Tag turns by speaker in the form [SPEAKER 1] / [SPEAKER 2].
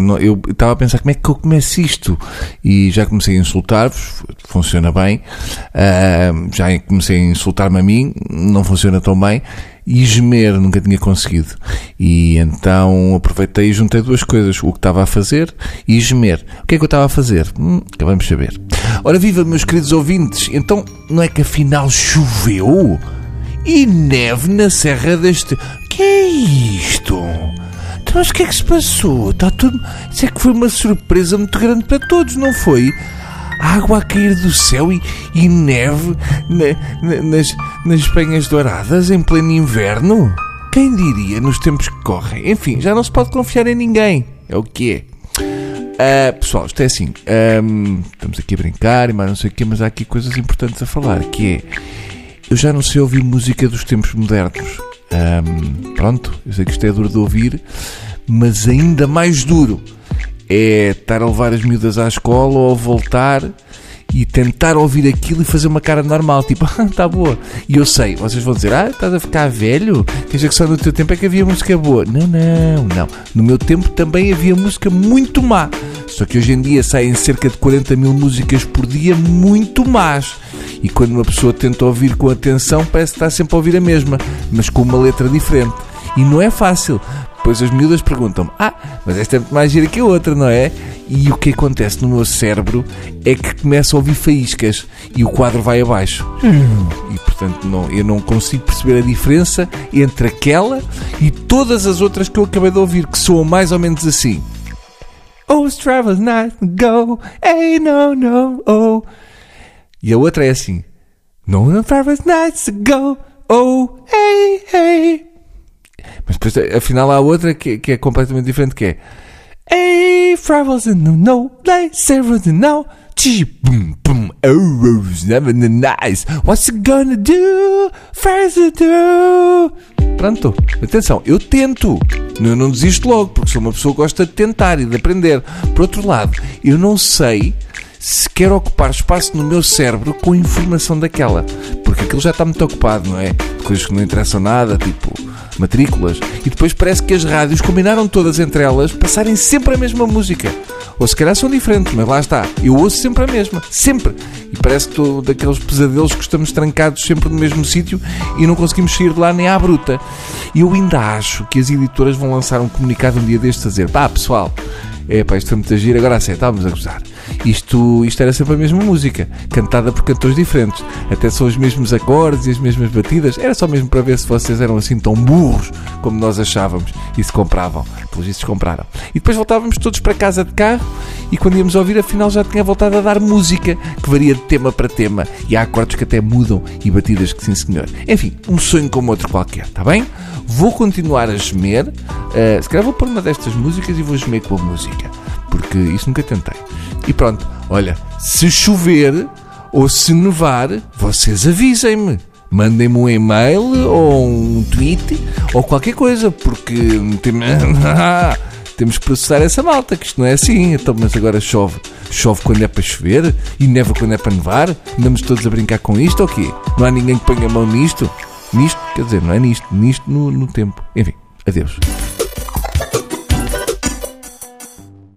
[SPEAKER 1] não- eu estava a pensar como é que eu começo isto e já comecei a insultar-vos, funciona bem. Ah, já comecei a insultar-me a mim, não funciona tão bem. E gemer, nunca tinha conseguido. E então aproveitei e juntei duas coisas: o que estava a fazer e gemer. O que é que eu estava a fazer? Hum, acabamos de saber. Ora, viva, meus queridos ouvintes, então não é que afinal choveu? E neve na Serra deste. Que é isto? Mas o que é que se passou? Está tudo. Isso é que foi uma surpresa muito grande para todos, não foi? Água a cair do céu e, e neve na- na- nas, nas penhas douradas em pleno inverno? Quem diria nos tempos que correm? Enfim, já não se pode confiar em ninguém. É o que é. Ah, pessoal, isto é assim. ahm, estamos aqui a brincar e mais não sei o quê, mas há aqui coisas importantes a falar. Que é. Eu já não sei ouvir música dos tempos modernos. Ahm, pronto, eu sei que isto é duro de ouvir, mas ainda mais duro é estar a levar as miúdas à escola ou voltar e tentar ouvir aquilo e fazer uma cara normal, tipo, ah, tá boa. E eu sei, vocês vão dizer, ah, estás a ficar velho? Quer dizer que só no teu tempo é que havia música boa. Não, não, não. No meu tempo também havia música muito má. Só que hoje em dia saem cerca de 40 mil músicas por dia muito más. E quando uma pessoa tenta ouvir com atenção, parece que está sempre a ouvir a mesma, mas com uma letra diferente. E não é fácil. Depois as miúdas perguntam-me: Ah, mas esta é muito mais gira que a outra, não é? E o que acontece no meu cérebro é que começo a ouvir faíscas e o quadro vai abaixo. E portanto não, eu não consigo perceber a diferença entre aquela e todas as outras que eu acabei de ouvir, que soam mais ou menos assim. Oh, travel's night go, hey, no, no, oh. E a outra é assim: No, no, travel's nights go, oh, hey, hey. Mas depois, afinal, há outra que, que é completamente diferente, que é Hey, in the no place, servers in now. Boom, boom, rose, never the nice. What's it gonna do? First to do. Pronto, atenção, eu tento. Eu não desisto logo, porque sou uma pessoa que gosta de tentar e de aprender. Por outro lado, eu não sei se quero ocupar espaço no meu cérebro com informação daquela. Porque aquilo já está muito ocupado, não é? Coisas que não interessam nada, tipo matrículas. E depois parece que as rádios combinaram todas entre elas passarem sempre a mesma música. Ou se calhar são diferentes, mas lá está. Eu ouço sempre a mesma. Sempre. E parece que estou daqueles pesadelos que estamos trancados sempre no mesmo sítio e não conseguimos sair de lá nem à bruta. E eu ainda acho que as editoras vão lançar um comunicado um dia destes a dizer: pá, pessoal, é pá, isto foi muito giro, agora sim, estávamos a gozar. Isto, isto era sempre a mesma música, cantada por cantores diferentes. Até são os mesmos acordes e as mesmas batidas. Era só mesmo para ver se vocês eram assim tão burros como nós achávamos e se compravam. Pelos vistos compraram. E depois voltávamos todos para casa de carro e quando íamos ouvir, afinal já tinha voltado a dar música, que varia de tema para tema. E há acordes que até mudam e batidas que sim senhor. Enfim, um sonho como outro qualquer, está bem? Vou continuar a gemer. Se calhar vou pôr uma destas músicas e vou gemer com a música. Porque isso nunca tentei. E pronto, olha, se chover ou se nevar, vocês avisem-me. Mandem-me um e-mail ou um tweet ou qualquer coisa, porque tem- temos que processar essa malta, que isto não é assim. Então, mas agora chove. Chove quando é para chover e neva quando é para nevar. Andamos todos a brincar com isto ou quê? Não há ninguém que ponha a mão nisto? Nisto, quer dizer, não é nisto, nisto no, no tempo. Enfim, adeus.